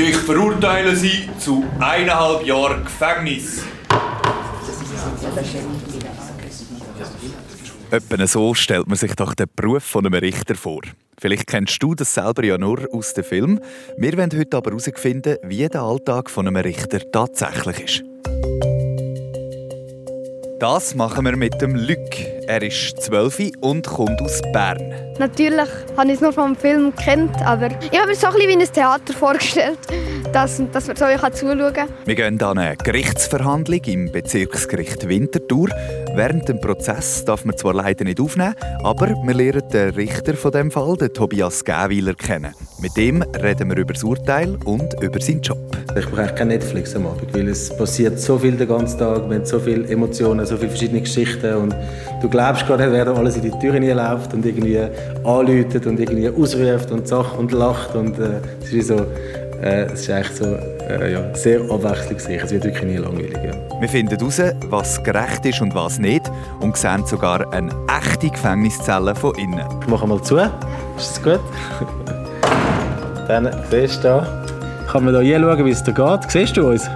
Ich verurteile Sie zu eineinhalb Jahren Gefängnis. Etwa so stellt man sich doch den Beruf von einem Richter vor. Vielleicht kennst du das selber ja nur aus dem Film. Wir wollen heute aber herausfinden, wie der Alltag von einem Richter tatsächlich ist. Das machen wir mit dem Luc. Er ist 12 und kommt aus Bern. Natürlich habe ich es nur vom Film kennt, aber ich habe mir so ein bisschen wie ein Theater vorgestellt, dass, dass man so zuschauen kann. Wir gehen an eine Gerichtsverhandlung im Bezirksgericht Winterthur. Während dem Prozess darf man zwar leider nicht aufnehmen, aber wir lernen den Richter von dem Fall, den Tobias Gäwiler, kennen. Mit dem reden wir über das Urteil und über seinen Job. Ich brauche eigentlich kein Netflix am Abend, weil es passiert so viel den ganzen Tag, wir haben so viele Emotionen, so viele verschiedene Geschichten und du glaubst gar nicht, wer da alles in die Türen läuft und irgendwie anläutet und irgendwie ausruft und Sachen und lacht und äh, es ist so, äh, es ist eigentlich so äh, ja, sehr abwechslungsreich. Es wird wirklich nie langweilig. Ja. Wir finden heraus, was gerecht ist und was nicht und sehen sogar eine echte Gefängniszelle von innen. Ich mache mal zu. Ist das gut? Dann siehst du da, kann man hier schauen, wie es da geht. Siehst du uns?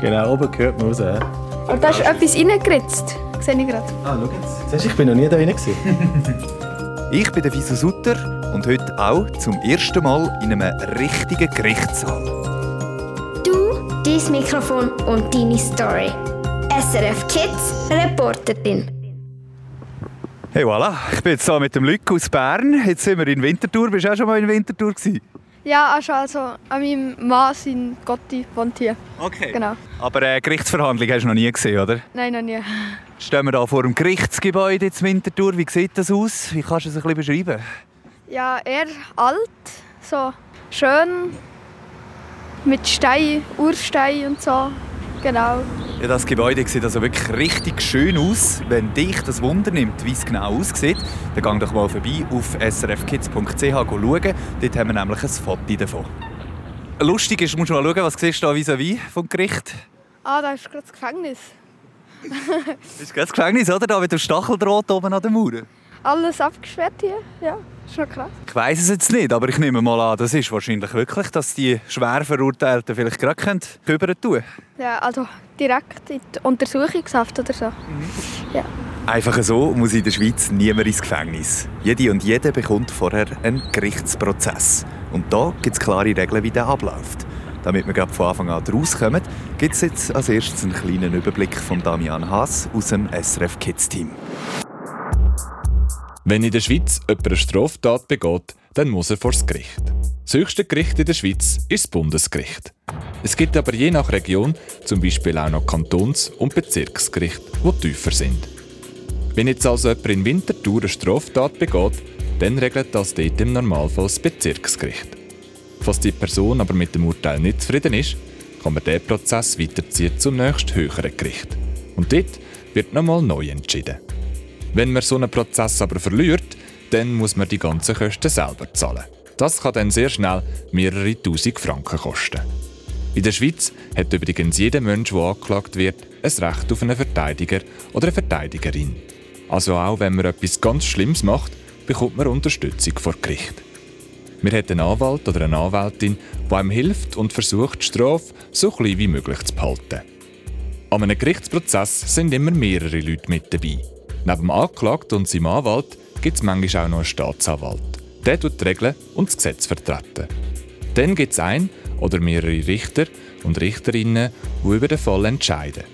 Genau, oben gehört man raus. Ja. Aber da ist etwas reingeritzt. Sehe ich gerade. Ah, schau jetzt. Siehst du, ich bin noch nie da rein. Ich bin der Viso Sutter und heute auch zum ersten Mal in einem richtigen Gerichtssaal. Du, dein Mikrofon und deine Story. SRF Kids Reporterin. Hey voilà, ich bin jetzt hier mit dem Luc aus Bern. Jetzt sind wir in Winterthur. Bist du auch schon mal in Winterthur? Gewesen? Ja, also, also an meinem Mann, sein Gotti, wohnt hier. Okay. Genau. Aber eine Gerichtsverhandlung hast du noch nie gesehen, oder? Nein, noch nie. Stehen wir hier vor dem Gerichtsgebäude in Winterthur. Wie sieht das aus? Wie kannst du es ein bisschen beschreiben? Ja, eher alt, so schön, mit Stein, Urstein und so. Genau. Ja, das Gebäude sieht also wirklich richtig schön aus. Wenn dich das Wunder nimmt, wie es genau aussieht, dann gang doch mal vorbei auf srfkids.ch schauen. Dort haben wir nämlich ein Foto davon. Lustig ist, musst du mal schauen, was siehst du da vis-à-vis vom Gericht? Ah, da ist gerade das Gefängnis. Das ist das Gefängnis, oder? Da mit dem Stacheldraht oben an der Mauer. Alles abgesperrt hier. Ja, schon krass. Ich weiss es jetzt nicht, aber ich nehme mal an, das ist wahrscheinlich wirklich, dass die schwer Verurteilten vielleicht gerade kümmern tun Ja, also direkt in die Untersuchungshaft oder so. Ja. Einfach so muss in der Schweiz niemand ins Gefängnis. Jede und jeder bekommt vorher einen Gerichtsprozess. Und da gibt es klare Regeln, wie der abläuft. Damit wir von Anfang an rauskommen, gibt es jetzt als erstes einen kleinen Überblick von Damian Haas aus dem SRF Kids Team. Wenn in der Schweiz jemand eine Straftat begeht, dann muss er vor das Gericht. Das höchste Gericht in der Schweiz ist das Bundesgericht. Es gibt aber je nach Region zum Beispiel auch noch Kantons- und Bezirksgerichte, die tiefer sind. Wenn jetzt also jemand in Winterthur eine Straftat begeht, dann regelt das dort im Normalfall das Bezirksgericht. Falls die Person aber mit dem Urteil nicht zufrieden ist, kann man diesen Prozess weiterziehen zum nächsten höheren Gericht. Und dort wird nochmal neu entschieden. Wenn man so einen Prozess aber verliert, dann muss man die ganzen Kosten selber zahlen. Das kann dann sehr schnell mehrere tausend Franken kosten. In der Schweiz hat übrigens jeder Mensch, der angeklagt wird, ein Recht auf einen Verteidiger oder eine Verteidigerin. Also auch wenn man etwas ganz Schlimmes macht, bekommt man Unterstützung vor Gericht. Man hat einen Anwalt oder eine Anwältin, die einem hilft und versucht, die Strafe so klein wie möglich zu behalten. An einem Gerichtsprozess sind immer mehrere Leute mit dabei. Neben dem Anklagten und seinem Anwalt gibt es manchmal auch noch einen Staatsanwalt. Der tut die Regeln und das Gesetz vertreten. Dann gibt es einen oder mehrere Richter und Richterinnen, die über den Fall entscheiden.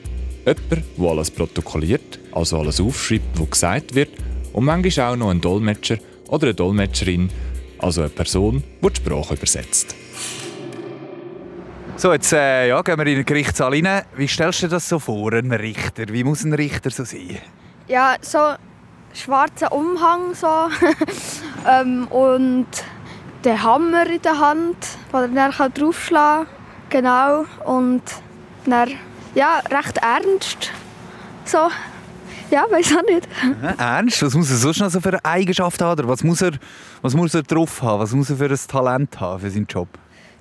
Jemand, der alles protokolliert, also alles aufschreibt, was gesagt wird, und manchmal auch noch ein Dolmetscher oder eine Dolmetscherin, also eine Person, die die Sprache übersetzt. So, jetzt äh, ja, gehen wir in den Gerichtssaal rein. Wie stellst du dir das so vor, ein Richter? Wie muss ein Richter so sein? Ja, so schwarzer Umhang so ähm, und der Hammer in der Hand, den er dann draufschlagen kann. Genau. Und dann, ja, recht ernst. So. Ja, weiß auch nicht. Aha, ernst? Was muss er sonst noch so für eine Eigenschaft haben? Oder was muss er, was muss er drauf haben? Was muss er für ein Talent haben für seinen Job?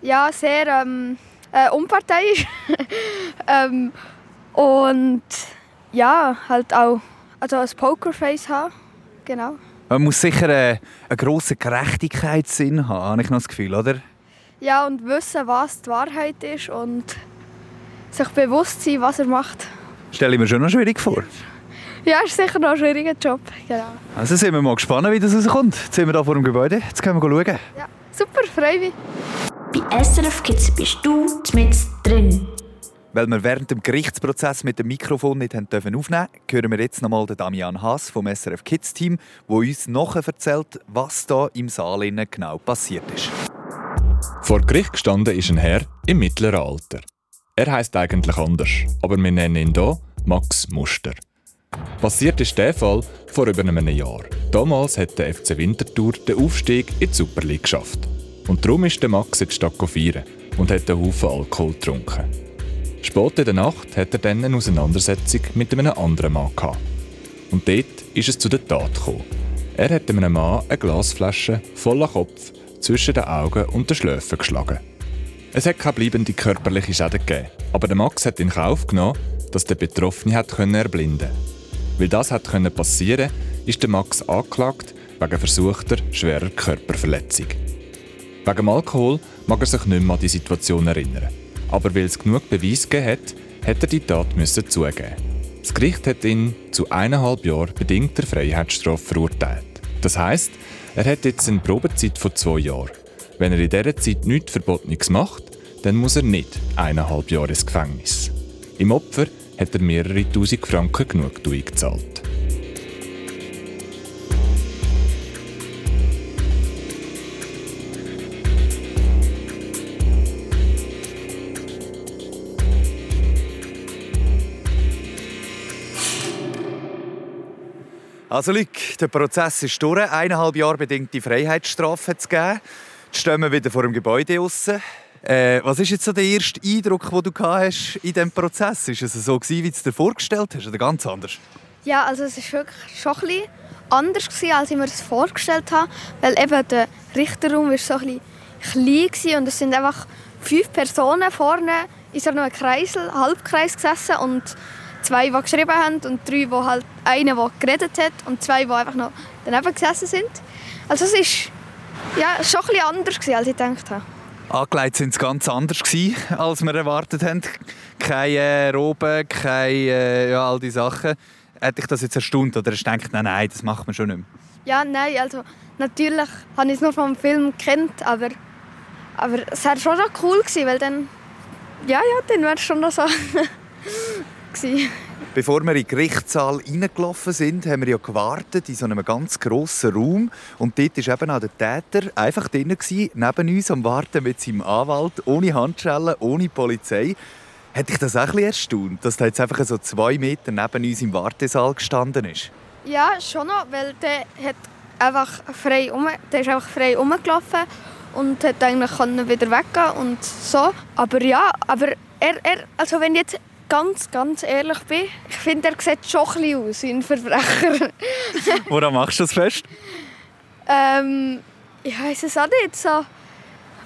Ja, sehr ähm, äh, unparteiisch. ähm, und ja, halt auch also ein Pokerface haben. Genau. Man muss sicher einen, einen grossen Gerechtigkeitssinn haben, habe ich noch das Gefühl, oder? Ja, und wissen, was die Wahrheit ist und sich bewusst sein, was er macht. Stelle ich mir schon noch schwierig vor. Ja, ist sicher noch ein schwieriger Job. Genau. Also sind wir mal gespannt, wie das rauskommt. Jetzt sind wir hier vor dem Gebäude. Jetzt können wir schauen. Ja, super, freue mich. Bei SRF Kids bist du mit drin. Weil wir während dem Gerichtsprozess mit dem Mikrofon nicht aufnehmen hören wir jetzt nochmal den Damian Haas vom SRF Kids Team, der uns nachher erzählt, was da im Saal genau passiert ist. Vor Gericht gestanden ist ein Herr im mittleren Alter. Er heißt eigentlich anders, aber wir nennen ihn hier Max Muster. Passiert ist der Fall vor über einem Jahr. Damals hat der FC Winterthur den Aufstieg in die Super League geschafft. Und darum ist der Max in die Stadt feiern und hat einen Haufen Alkohol getrunken. Spät in der Nacht hat er dann eine Auseinandersetzung mit einem anderen Mann gehabt. Und dort ist es zu der Tat gekommen. Er hat einem Mann eine Glasflasche voller Kopf zwischen den Augen und den Schläfen geschlagen. Es hat keine bleibende körperliche Schäden gegeben, aber der Max hat in Kauf genommen, dass der Betroffene hat erblinden konnte. Weil das hat passieren ist der Max angeklagt wegen versuchter schwerer Körperverletzung. Wegen Alkohol mag er sich nicht mehr an die Situation erinnern. Aber weil es genug Beweis gegeben hat, hat er die Tat müssen zugeben. Das Gericht hat ihn zu eineinhalb Jahren bedingter Freiheitsstrafe verurteilt. Das heißt, er hat jetzt eine Probezeit von zwei Jahren. Wenn er in dieser Zeit nichts Verbotenes macht, dann muss er nicht eineinhalb Jahre ins Gefängnis. Im Opfer hat er mehrere tausend Franken Genugtuung gezahlt. Also Luc, der Prozess ist durch. Eineinhalb Jahre bedingte Freiheitsstrafe es gegeben. Jetzt stehen wir wieder vor dem Gebäude draussen. Äh, was ist jetzt so der erste Eindruck, den du hast in diesem Prozess? Ist es so gewesen, wie du es dir vorgestellt hast, oder ganz anders? Ja, also es war wirklich schon ein bisschen anders gewesen, als ich mir das vorgestellt habe, weil eben der Richterraum war so ein bisschen klein und es sind einfach fünf Personen vorne in so einem Kreisel, Halbkreis gesessen und zwei, die geschrieben haben und drei, die halt einer, der geredet hat und zwei, die einfach noch daneben gesessen sind. Also es ist ja, schon ein bisschen anders gewesen, als ich gedacht habe. Angelegt sind es ganz anders gewesen, als wir erwartet haben. Keine äh, Roben, keine äh, ja, all die Sachen. Hätte ich das jetzt erstaunt oder hast du gedacht, nein, nein, das macht man schon nicht mehr? Ja, nein, also natürlich habe ich es nur vom Film kennt, aber, aber es wäre schon noch cool gewesen, weil dann, ja, ja, dann wäre es schon noch so gewesen. Bevor wir in den Gerichtssaal reingelaufen sind, haben wir ja gewartet in so einem ganz grossen Raum. Und dort war eben auch der Täter einfach drin, neben uns am Warten mit seinem Anwalt, ohne Handschellen, ohne Polizei. Hätte ich das auch ein erstaunt, dass der jetzt einfach so zwei Meter neben uns im Wartesaal gestanden ist? Ja, schon noch, weil der hat einfach frei um, der ist einfach frei rumgelaufen und hat eigentlich wieder weggehen und so. Aber ja, aber er, er, also wenn jetzt ganz, ganz ehrlich bin, ich finde, er sieht schon ein bisschen aus wie ein Verbrecher. Woran machst du das fest? Ähm, ich weiß es auch nicht so.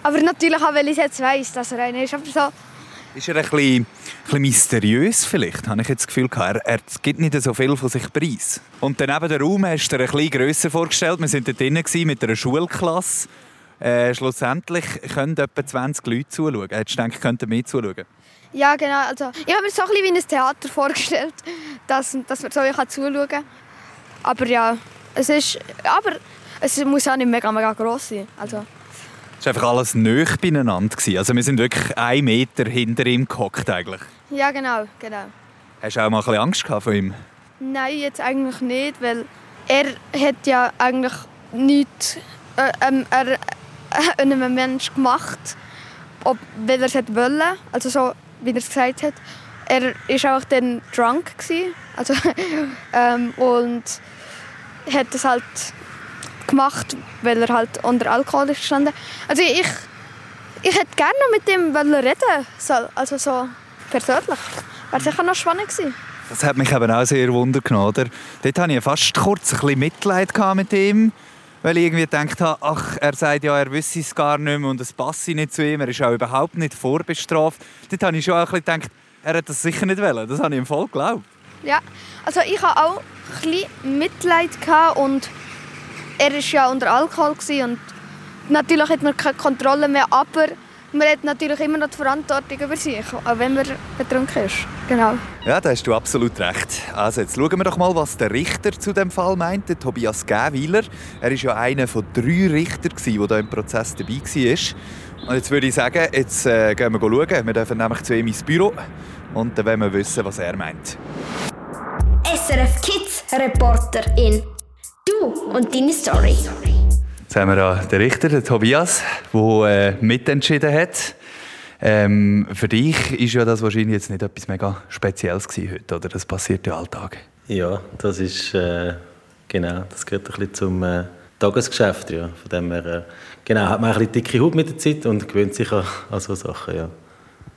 Aber natürlich auch, weil ich jetzt weiss, dass er einer ist. Aber so... Ist er ein bisschen, ein bisschen mysteriös vielleicht, habe ich jetzt das Gefühl gehabt. Er, er gibt nicht so viel von sich preis. Und dann neben der Raum hast du dir ein bisschen grösser vorgestellt. Wir waren dort drinnen mit einer Schulklasse. Äh, schlussendlich können etwa 20 Leute zuschauen. Hättest du gedacht, könnten mehr zuschauen? Ja, genau. Also, ich habe mir so ein bisschen wie ein Theater vorgestellt, dass, dass man so zuschauen kann. Aber ja, es ist... Aber es muss auch nicht mega, mega gross sein. Also. Es war einfach alles nöch beieinander. Also wir sind wirklich einen Meter hinter ihm gehockt eigentlich. Ja, genau, genau. Hast du auch mal ein bisschen Angst vor ihm? Nein, jetzt eigentlich nicht, weil er hat ja eigentlich nichts äh, ähm, er, äh, einem Menschen gemacht, ob, weil er es wollte. Also so wie er es gesagt hat. Er war auch dann drunk. Gewesen, also, ähm, und hat das halt gemacht, weil er halt unter Alkohol ist. Also ich, ich hätte gerne noch mit ihm reden also so persönlich. Wäre sicher noch spannend gewesen. Das hat mich eben auch sehr wundern genommen. Dort hatte ich fast kurz ein bisschen Mitleid mit ihm weil ich irgendwie gedacht habe, ach, er sagt ja, er wüsste es gar nicht mehr und es passe nicht zu ihm, er ist auch überhaupt nicht vorbestraft. Dort habe ich schon auch gedacht, er hat das sicher nicht wollen. Das habe ich ihm voll geglaubt. Ja, also ich hatte auch ein bisschen Mitleid und er war ja unter Alkohol und natürlich hat man keine Kontrolle mehr, aber man hat natürlich immer noch die Verantwortung über sich, auch wenn man betrunken ist. Genau. Ja, da hast du absolut recht. Also jetzt schauen wir doch mal, was der Richter zu dem Fall meint, der Tobias Gäwiler. Er war ja einer von drei Richtern, der hier im Prozess dabei war. Und jetzt würde ich sagen, jetzt äh, gehen wir schauen. Wir dürfen nämlich zu ihm ins Büro und dann wollen wir wissen, was er meint. SRF Kids Reporterin. Du und deine Story. Jetzt haben wir da den Richter, den Tobias, der äh, mitentschieden hat. Ähm, für dich ist ja das wahrscheinlich jetzt nicht etwas mega Spezielles gewesen heute, oder? Das passiert ja alltag. Ja, das ist äh, genau, das gehört ein bisschen zum äh, Tagesgeschäft, ja. Von dem her, äh, genau, hat man ein bisschen dicke Haut mit der Zeit und gewöhnt sich an, an so Sachen, ja.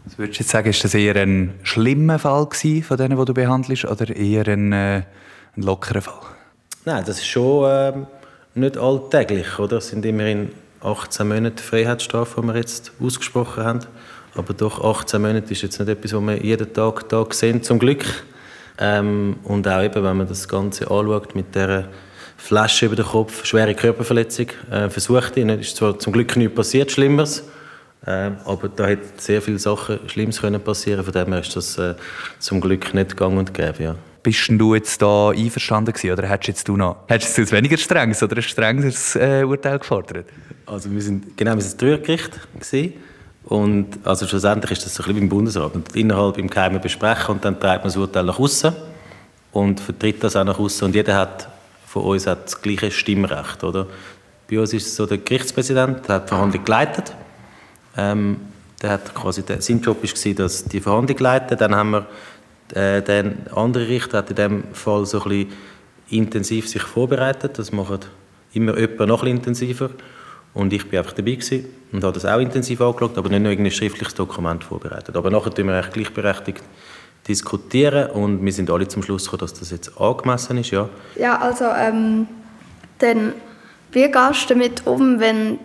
Was würdest du jetzt sagen, ist das eher ein schlimmer Fall gewesen, von denen, die du behandelst, oder eher ein, äh, ein lockerer Fall? Nein, das ist schon ähm, nicht alltäglich, oder? Es sind immerhin 18 Monate Freiheitsstrafe, die wir jetzt ausgesprochen haben. Aber doch 18 Monate ist jetzt nicht etwas, was wir jeden Tag, Tag sehen, zum Glück. Ähm, und auch eben, wenn man das Ganze anschaut mit dieser Flasche über den Kopf, schwere Körperverletzung, äh, versucht ihn. Ist zwar zum Glück nichts passiert, Schlimmeres, äh, aber da hätte sehr viele Sachen Schlimmes können passieren. Von dem her ist das äh, zum Glück nicht gang und gäbe, ja. Bist du jetzt da einverstanden gewesen, oder hättest jetzt du noch hättest du jetzt weniger strenges oder ein strengeres äh, Urteil gefordert? Also wir sind genau wir sind gewesen. und also schlussendlich ist das so ein bisschen im Bundesrat und innerhalb im Geheimen besprechen und dann trägt man das Urteil nach außen und vertritt das auch nach außen und jeder hat von uns hat das gleiche Stimmrecht, oder? Bei uns ist es so der Gerichtspräsident, der hat die Verhandlung geleitet. Ähm, der hat quasi der, sein Job war, dass die Verhandlung leiten. Dann haben wir äh, der andere Richter hat in dem Fall so ein bisschen intensiv sich vorbereitet. Das macht immer jemand noch ein intensiver. Und ich war einfach dabei gewesen und habe das auch intensiv angeschaut, aber nicht nur ein schriftliches Dokument vorbereitet. Aber nachher tun wir eigentlich gleichberechtigt diskutieren und wir sind alle zum Schluss gekommen, dass das jetzt angemessen ist, ja. Ja, also ähm, dann, wie gehst du damit um, wenn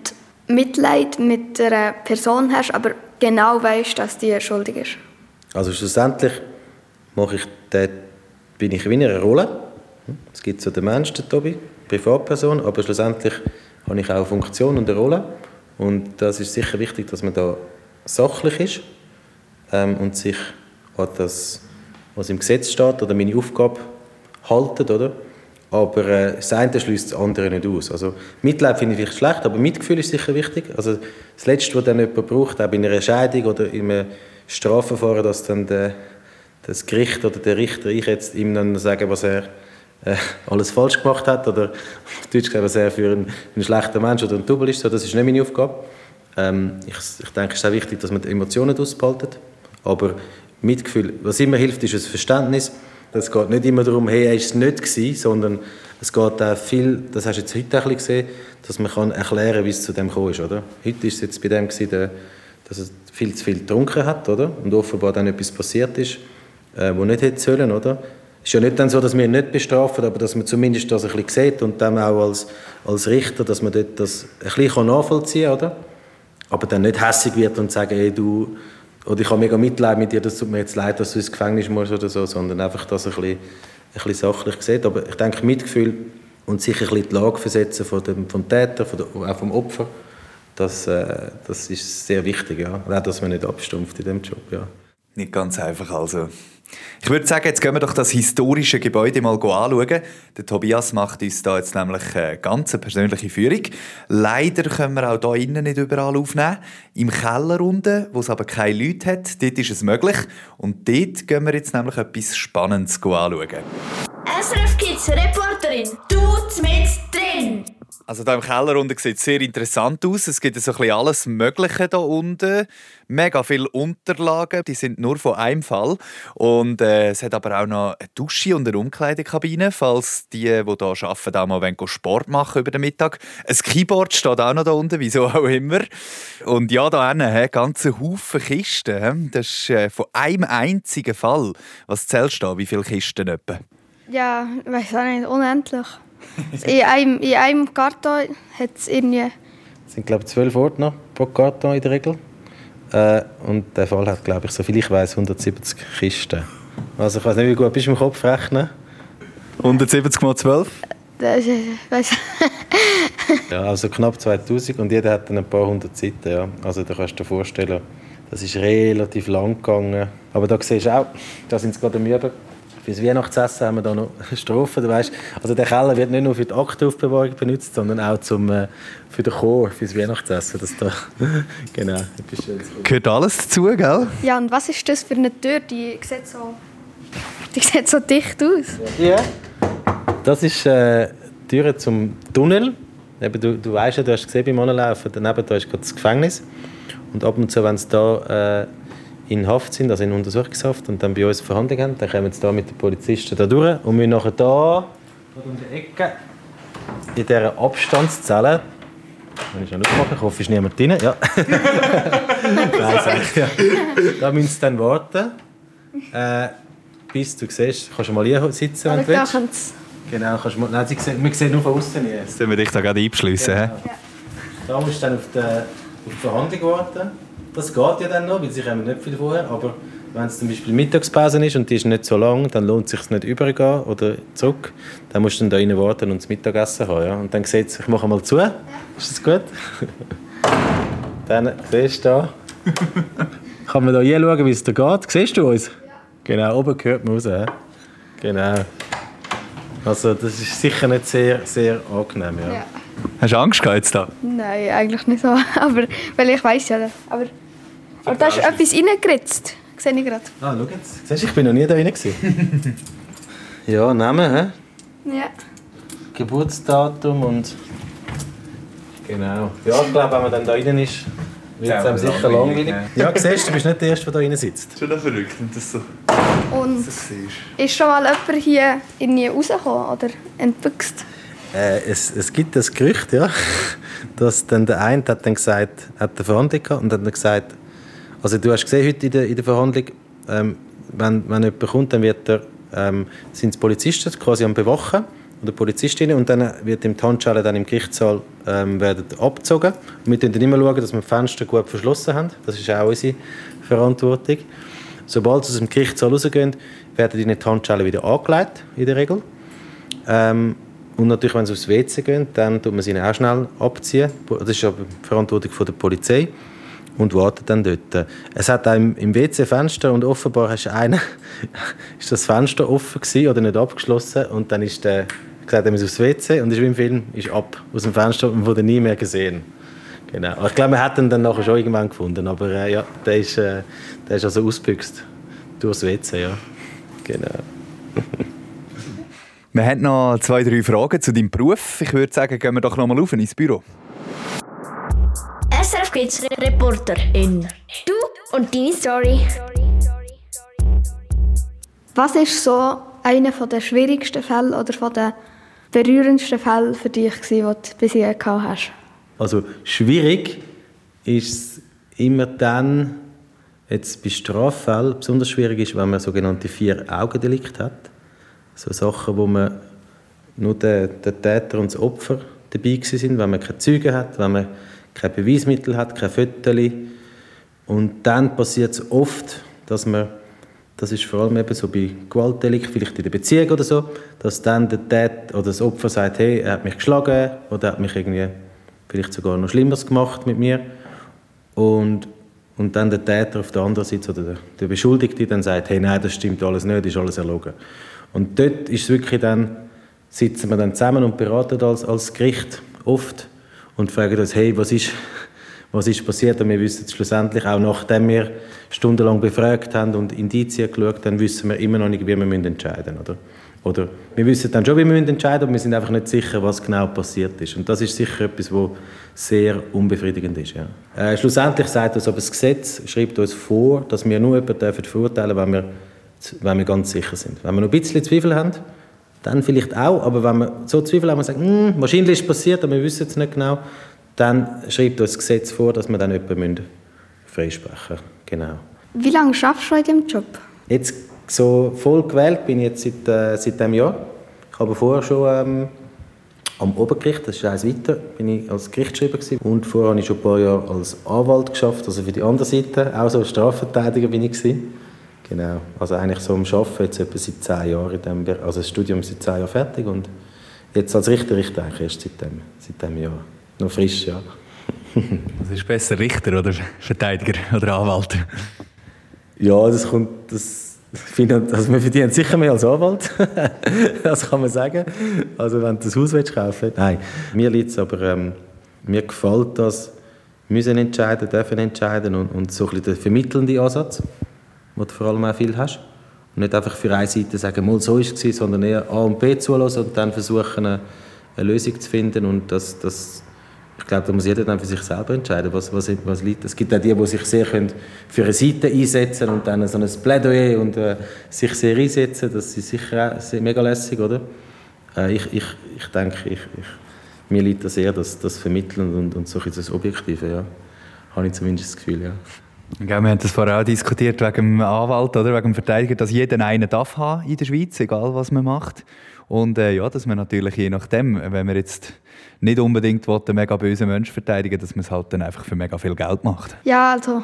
du Mitleid mit einer Person hast, aber genau weißt, dass die schuldig ist? Also schlussendlich mache ich den, bin ich in einer Rolle. Es gibt so den Menschen, den Tobi, Privatperson, aber schlussendlich habe ich auch eine Funktion und eine Rolle. Und das ist sicher wichtig, dass man da sachlich ist ähm, und sich an das, was im Gesetz steht oder meine Aufgabe haltet, oder? Aber äh, das eine schließt das andere nicht aus. Also Mitleid finde ich vielleicht schlecht, aber Mitgefühl ist sicher wichtig. Also das Letzte, was dann jemand braucht, auch in einer Scheidung oder in einem Strafverfahren, dass dann der, das Gericht oder der Richter ich jetzt ihm dann sagen, was er äh, alles falsch gemacht hat oder auf Deutsch gesagt, was er für ein, ein schlechter Mensch oder ein Double ist. So, das ist nicht meine Aufgabe. Ähm, ich, ich denke, es ist auch wichtig, dass man die Emotionen ausbehaltet. Aber Mitgefühl, was immer hilft, ist ein Verständnis. Es geht nicht immer darum, hey, er war es nicht gewesen, sondern es geht auch viel, das hast du jetzt heute ein gesehen, dass man kann erklären kann, wie es zu dem gekommen ist, oder? Heute ist es jetzt bei dem gewesen, dass er viel zu viel getrunken hat, oder? Und offenbar dann etwas passiert ist, äh, wo nicht hätte sollen, oder? Es ist ja nicht dann so, dass wir ihn nicht bestrafen, aber dass man zumindest das ein bisschen sieht und dann auch als, als Richter, dass man dort das ein bisschen nachvollziehen kann, oder? Aber dann nicht hässig wird und sagen, hey, du oder ich habe mega Mitleid mit dir, das tut mir jetzt leid, dass du ins Gefängnis musst oder so, sondern einfach das ein bisschen, ein bisschen sachlich sieht. Aber ich denke, Mitgefühl und sich ein bisschen die Lage versetzen von dem, vom Täter, von der, auch vom Opfer, das, äh, das ist sehr wichtig, ja. Auch, dass man nicht abstumpft in diesem Job, ja. Nicht ganz einfach also. Ich würde sagen, jetzt gehen wir doch das historische Gebäude mal anschauen. Der Tobias macht uns da jetzt nämlich eine ganz persönliche Führung. Leider können wir auch hier innen nicht überall aufnehmen. Im Keller unten, wo es aber keine Leute hat, dort ist es möglich. Und dort gehen wir jetzt nämlich etwas Spannendes anschauen. SRF Kids Reporterin, du mit drin. Also da im Keller unten sieht es sehr interessant aus. Es gibt so ein bisschen alles Mögliche da unten. Mega viele Unterlagen, die sind nur von einem Fall. Und äh, es hat aber auch noch eine Dusche und eine Umkleidekabine, falls die, die hier arbeiten, auch mal Sport machen über den Mittag. Ein Keyboard steht auch noch da unten, wieso auch immer. Und ja, da hinten, ein ganzer Haufen Kisten. Das ist äh, von einem einzigen Fall. Was zählst du da? Wie viele Kisten etwa? Ja, ich weiß auch nicht, unendlich. in, einem, in einem Karton hat es irgendwie... Es sind, glaube ich, zwölf Ordner pro Karton in der Regel. Äh, und der Fall hat, glaube ich, so viel ich weiß, 170 Kisten. Also ich weiß nicht, wie gut bist du im Kopf rechnen? 170 mal 12? Das ist, weiss, Ja, also knapp 2000 und jeder hat dann ein paar hundert Seiten. Ja. Also da kannst du dir vorstellen, das ist relativ lang gegangen. Aber da siehst du auch, da sind sie gerade am Üben. Für das Weihnachtsessen haben wir da noch Strophen. Du weißt, also der Keller wird nicht nur für die Aktenaufbewahrung benutzt, sondern auch zum, äh, für den Chor, für das Weihnachtsessen. Das da, genau, etwas Schönes. Gehört alles dazu, gell? ja, und was ist das für eine Tür? Die sieht so, die sieht so dicht aus. Ja. Das ist äh, die Tür zum Tunnel. Eben, du, du weißt ja, du hast gesehen beim Anlaufen, daneben da ist gerade das Gefängnis. Und ab und zu, wenn sie da äh, in Haft sind, also in Untersuchungshaft, und dann bei uns Verhandlungen haben, dann kommen sie da mit den Polizisten da durch und müssen nachher da, da um die Ecke, in dieser Abstandszelle, wenn ich schon aufmache, ich hoffe, ist niemand drin, ja. Nein, sag ja. Da müssen sie dann warten, äh, bis du siehst, kannst du mal hier sitzen, wenn du da willst. sie Genau, kannst du mal, nein, sie sehen, wir sehen nur von außen hier. Jetzt müssen wir dich da gerade einbeschliessen. hä? Da musst du dann auf die, auf die Verhandlung warten. Das geht ja dann noch, weil sie kommen nicht viel vorher. Aber wenn es zum Beispiel Mittagspause ist und die ist nicht so lang, dann lohnt es sich nicht übergehen oder zurück. Dann musst du dann da rein warten und das Mittagessen haben. Ja? Und dann sieht ich mache mal zu. Ist das gut? dann siehst du da. Kann man da hier schauen, wie es da geht? Siehst du uns? Genau, oben gehört man raus. hä? Genau. Also das ist sicher nicht sehr, sehr angenehm. Ja. Ja. Hast du Angst gehabt jetzt da? Nein, eigentlich nicht so. Aber, weil ich weiß ja. Aber, aber da ist etwas reingeritzt. Sehe ich gerade. Ah, schau jetzt. Siehst du, ich bin noch nie da rein. ja, Name, hä? Ja. Geburtsdatum und... Genau. Ja, ich glaube, wenn man dann da rein ist, wird es einem sicher langweilig. Ja, siehst du, du bist nicht der Erste, der da rein sitzt. Schon verrückt, wenn das so Und siehst. ist schon mal jemand hier irgendwie rausgekommen oder entbüchst? Äh, es, es gibt das Gerücht, ja, dass dann der eine hat dann gesagt, hat eine Verhandlung gehabt und hat gesagt, also du hast gesehen heute in der, in der Verhandlung, ähm, wenn, wenn jemand kommt, dann wird er, ähm, sind die Polizisten quasi am Bewachen oder Polizistinnen und dann wird im Handschellen dann im Gerichtssaal ähm, werden abgezogen. Und wir schauen dann immer, dass wir die Fenster gut verschlossen haben. Das ist auch unsere Verantwortung. Sobald sie aus dem Gerichtssaal rausgehen, werden ihnen die Handschellen wieder angelegt, in der Regel. Ähm, und natürlich, wenn sie aufs WC gehen, dann tut man sie auch schnell abziehen. Das ist aber die Verantwortung der Polizei. Und wartet dann dort. Es hat auch im, im WC Fenster und offenbar ist, einer, ist das Fenster offen gewesen oder nicht abgeschlossen und dann ist der gesagt, er muss aufs WC und ist wie im Film ist ab aus dem Fenster und wurde nie mehr gesehen. Genau. Ich glaube, wir hätten ihn dann nachher schon irgendwann gefunden, aber äh, ja, der ist, äh, der ist also ausgebüxt durchs WC, ja. Genau. Wir haben noch zwei, drei Fragen zu deinem Beruf. Ich würde sagen, gehen wir doch noch mal auf ins Büro. SRF Kids Reporterin. Du und deine Story. Was ist so einer der schwierigsten Fälle oder von den berührendsten Fälle für dich, gewesen, die du bisher gehabt hast? Also schwierig ist es immer dann, jetzt bei Straffällen, besonders schwierig ist, wenn man sogenannte Vier-Augen-Delikte hat. So Sachen, wo man nur der, der Täter und das Opfer dabei sind, wenn man keine Zeugen hat, wenn man kein Beweismittel hat, kein Fotos. Und dann passiert es oft, dass man, das ist vor allem eben so bei Gewaltdelikten, vielleicht in der Beziehung oder so, dass dann der Täter oder das Opfer sagt, hey, er hat mich geschlagen oder er hat mich irgendwie vielleicht sogar noch Schlimmeres gemacht mit mir. Und, und dann der Täter auf der anderen Seite oder der, der Beschuldigte dann sagt, hey, nein, das stimmt alles nicht, ist alles erlogen. Und dort ist wirklich dann, sitzen wir dann zusammen und beraten als, als Gericht oft und fragen uns, hey, was ist, was ist passiert? Und wir wissen es schlussendlich, auch nachdem wir stundenlang befragt haben und Indizien geschaut haben, wissen wir immer noch nicht, wie wir müssen entscheiden müssen. Oder? Oder wir wissen dann schon, wie wir müssen entscheiden aber wir sind einfach nicht sicher, was genau passiert ist. Und das ist sicher etwas, was sehr unbefriedigend ist. Ja. Äh, schlussendlich sagt uns aber das Gesetz, schreibt uns vor, dass wir nur jemanden verurteilen dürfen, wenn wir, wenn wir ganz sicher sind. Wenn wir noch ein bisschen Zweifel haben, dann vielleicht auch, aber wenn wir so Zweifel haben und sagen, hm, wahrscheinlich ist es passiert, aber wir wissen es nicht genau, dann schreibt uns das Gesetz vor, dass wir dann jemanden freisprechen müssen. Genau. Wie lange arbeitest du in diesem Job? Jetzt so voll gewählt bin ich jetzt seit, äh, seit diesem Jahr. Ich habe vorher schon ähm, am Obergericht, das ist eins weiter, bin ich als Gerichtsschreiber gewesen. Und vorher habe ich schon ein paar Jahre als Anwalt geschafft, also für die andere Seite, auch so als Strafverteidiger bin ich gewesen. Genau, also eigentlich so am Arbeiten jetzt etwa seit zehn Jahren in dem Bereich. Also das Studium ist seit zehn Jahren fertig und Jetzt als Richter, Richter eigentlich erst seit dem, seit dem Jahr. Noch frisch, ja. Was ist besser, Richter oder Verteidiger oder Anwalt? Ja, das kommt, das findet, also wir verdienen sicher mehr als Anwalt, das kann man sagen. Also wenn du das Haus willst, kaufen nein, mir liegt es aber, ähm, mir gefällt das, müssen entscheiden, dürfen entscheiden und, und so ein bisschen der vermittelnde Ansatz, wo du vor allem auch viel hast. Und nicht einfach für eine Seite sagen, mal so ist es, sondern eher A und B zulassen und dann versuchen, eine, eine Lösung zu finden und das, das ich glaube, da muss jeder dann für sich selber entscheiden, was, was, was liegt. Es gibt auch die, die sich sehr können für eine Seite einsetzen und dann so ein Plädoyer und äh, sich sehr einsetzen. Das ist sicher auch mega lässig, oder? Äh, ich, ich, ich denke, ich, ich, mir liegt das eher das, das Vermitteln und, und so das Objektive, ja. Habe ich zumindest das Gefühl, ja. Wir haben das vorher auch diskutiert wegen dem Anwalt oder wegen dem Verteidiger, dass jeder einen darf haben in der Schweiz, egal was man macht. Und äh, ja, dass man natürlich je nachdem, wenn man jetzt nicht unbedingt einen mega bösen Menschen verteidigen dass man es halt dann einfach für mega viel Geld macht. Ja, also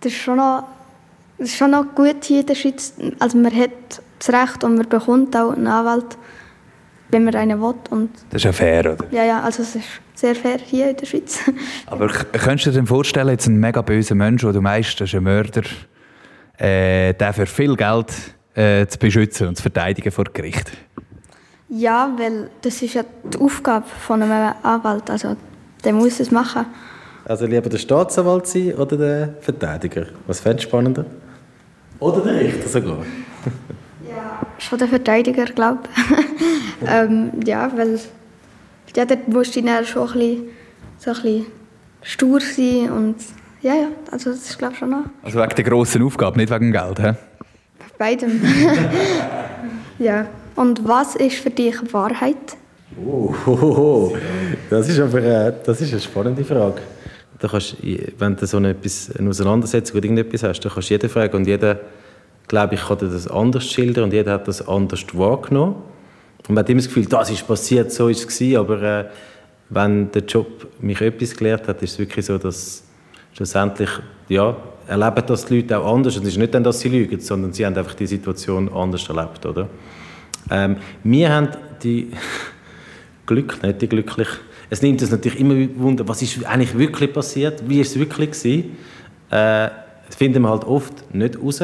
das ist schon noch, das ist schon noch gut hier in der Schweiz. Also man hat das Recht und man bekommt auch einen Anwalt, wenn man einen will. Und das ist ja fair, oder? Ja, ja, also es ist sehr fair hier in der Schweiz. Aber könntest du dir vorstellen, jetzt ein mega böser Mensch, der du meinst, das ist ein Mörder, äh, der für viel Geld äh, zu beschützen und zu verteidigen vor Gericht? Ja, weil das ist ja die Aufgabe von einem Anwalt. Also der muss es machen. Also lieber der Staatsanwalt sein oder der Verteidiger? Was fändest du spannender? Oder der Richter sogar? ja, schon der Verteidiger, glaube ich. ähm, ja, weil ja, dort musst du dann schon ein bisschen, so ein bisschen stur sein und ja, ja, also das ist glaube ich schon noch. Also wegen der grossen Aufgabe, nicht wegen Geld, hä? Beidem. ja. Und was ist für dich Wahrheit? Oh, oh, oh. Das ist aber äh, das ist eine spannende Frage. Da kannst, wenn du so eine, etwas, eine Auseinandersetzung oder irgendetwas hast, dann kannst du jede Frage und jeder, glaube ich, kann dir das anders schildern und jeder hat das anders wahrgenommen. Man hat immer das Gefühl, das ist passiert, so ist es aber äh, wenn der Job mich etwas gelehrt hat, ist es wirklich so, dass schlussendlich, ja, erleben das die Leute auch anders. Und es ist nicht dann, dass sie lügen, sondern sie haben einfach die Situation anders erlebt, oder? Ähm, wir haben die Glück, nicht die glücklich. Es nimmt uns natürlich immer Wunder, was ist eigentlich wirklich passiert, wie ist es wirklich gewesen. Äh, das finden wir halt oft nicht raus,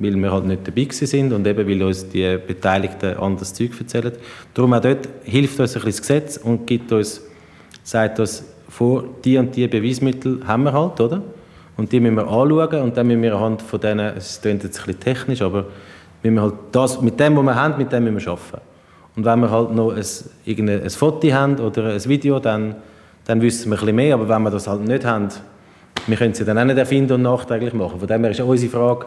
weil wir halt nicht dabei sind und eben weil uns die Beteiligten anderes Zeug erzählen. Darum auch dort hilft uns ein bisschen das Gesetz und gibt uns, sagt uns vor, die und die Beweismittel haben wir halt, oder? Und die müssen wir anschauen und dann müssen wir anhand von denen, es klingt jetzt ein bisschen technisch, aber weil wir halt das, mit dem, was wir haben, mit dem müssen wir arbeiten. Und wenn wir halt noch ein, ein Foto haben oder ein Video, dann, dann wissen wir ein bisschen mehr. Aber wenn wir das halt nicht haben, wir können sie dann auch nicht erfinden und nachträglich machen. Von dem her ist unsere Frage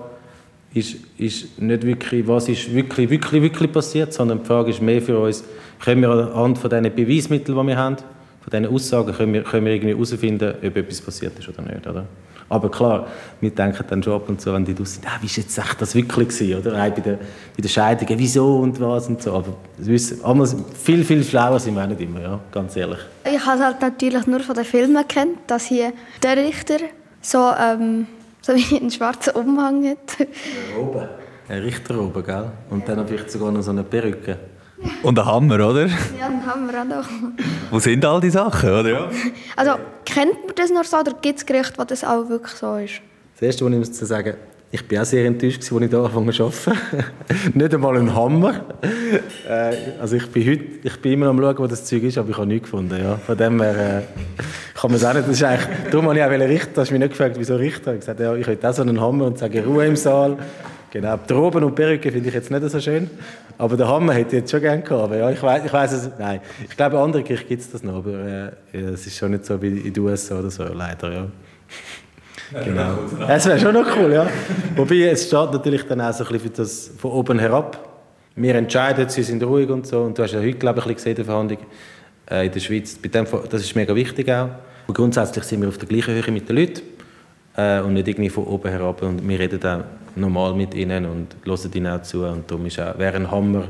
ist, ist nicht wirklich, was ist wirklich, wirklich, wirklich passiert, sondern die Frage ist mehr für uns, können wir anhand von diesen Beweismitteln, die wir haben, von diesen Aussagen, können wir, können wir irgendwie herausfinden, ob etwas passiert ist oder nicht. Oder? Aber klar, wir denken dann schon ab und zu, wenn die draussen sind, ah, wie ist jetzt echt das wirklich gewesen, oder? Bei den, bei den Scheidungen, wieso und was und so. Aber wissen, viel, viel schlauer sind wir nicht immer, ja, ganz ehrlich. Ich habe halt natürlich nur von den Filmen kennt, dass hier der Richter so, ähm, so wie einen schwarzen Umhang hat. Oben. Ein Richter oben, gell? Und dann vielleicht sogar noch so eine Perücke. Und ein Hammer, oder? Ja, einen Hammer auch noch. Wo sind all die Sachen, oder? Also, kennt man das nur so oder gibt es Gerichte, wo das auch wirklich so ist? Das Erste, was ich muss sagen ich war auch sehr enttäuscht, als ich hier angefangen arbeiten. nicht einmal ein Hammer. Äh, also ich bin, heute, ich bin immer am schauen, wo das Zeug ist, aber ich habe nichts gefunden. Ja. Von dem her äh, kann man es auch nicht. Das ist eigentlich, darum habe ich auch richten. Du hast mich nicht gefragt, wieso richten. Ich habe gesagt, ja, ich hätte auch so einen Hammer und sage Ruhe im Saal. Genau, die Roben und Perücke finde ich jetzt nicht so schön. Aber den Hammer hätte ich jetzt schon gerne gehabt. Aber ja, ich weiß, ich es, nein. Ich glaube, in anderen Kirchen gibt es das noch, aber äh, es ist schon nicht so wie in den USA oder so, leider, ja. Genau. Es wäre schon noch cool, ja. Wobei, es steht natürlich dann auch so ein bisschen das von oben herab. Wir entscheiden, sie sind ruhig und so. Und du hast ja heute, glaube ich, ein gesehen, die Verhandlung äh, in der Schweiz. Bei dem, das ist mega wichtig auch. Und grundsätzlich sind wir auf der gleichen Höhe mit den Leuten äh, und nicht irgendwie von oben herab. Und wir reden auch normal mit ihnen und hören ihnen auch zu. Und darum ist auch, wäre ein Hammer...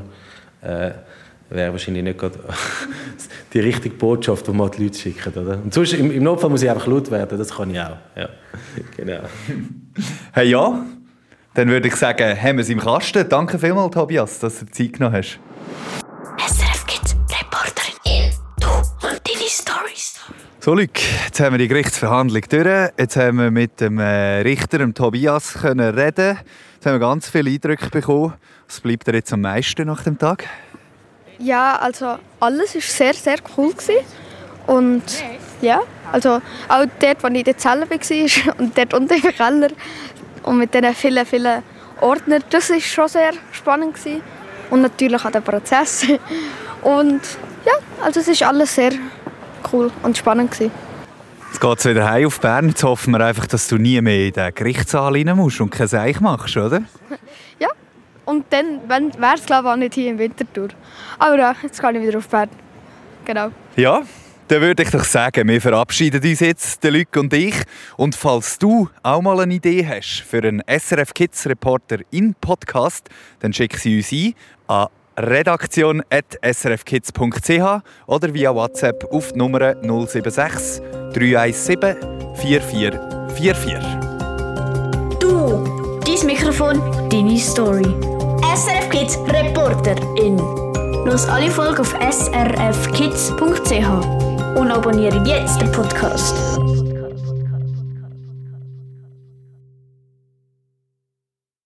Äh, wäre wahrscheinlich nicht gerade die richtige Botschaft, die man die Leute schicken. Oder? Und sonst, im, im Notfall muss ich einfach laut werden, das kann ich auch. Ja, genau. Hey ja, dann würde ich sagen, haben wir es im Kasten. Danke vielmals, Tobias, dass du Zeit genommen hast. SRF Kids Reporter. So, Luc, jetzt haben wir die Gerichtsverhandlung durch. Jetzt haben wir mit dem äh, Richter, dem Tobias, können reden. Jetzt haben wir ganz viele Eindrücke bekommen. Was bleibt dir jetzt am meisten nach dem Tag? Ja, also alles war sehr, sehr cool. Gewesen. Und ja, also auch dort, wo ich in der Zelle war und dort unten im Keller und mit diesen vielen, vielen Ordnern, das war schon sehr spannend. Gewesen. Und natürlich auch der Prozess. Und ja, also es war alles sehr cool und spannend. Gewesen. Jetzt geht es wieder heim auf Bern. Jetzt hoffen wir einfach, dass du nie mehr in den Gerichtssaal rein musst und kein Seich machst, oder? Und dann wäre es glaube ich auch nicht hier im Winterthur. Aber ja, jetzt gehe ich wieder auf Bern. Genau. Ja, dann würde ich doch sagen, wir verabschieden uns jetzt, der Luc und ich. Und falls du auch mal eine Idee hast für einen SRF Kids Reporter in Podcast, dann schick sie uns ein an redaktion.srfkids.ch oder via WhatsApp auf die Nummer 076 317 4444. Du, dein Mikrofon, deine Story. SRF Kids Reporterin. Los alle Folgen auf srfkids.ch und abonniere jetzt den Podcast.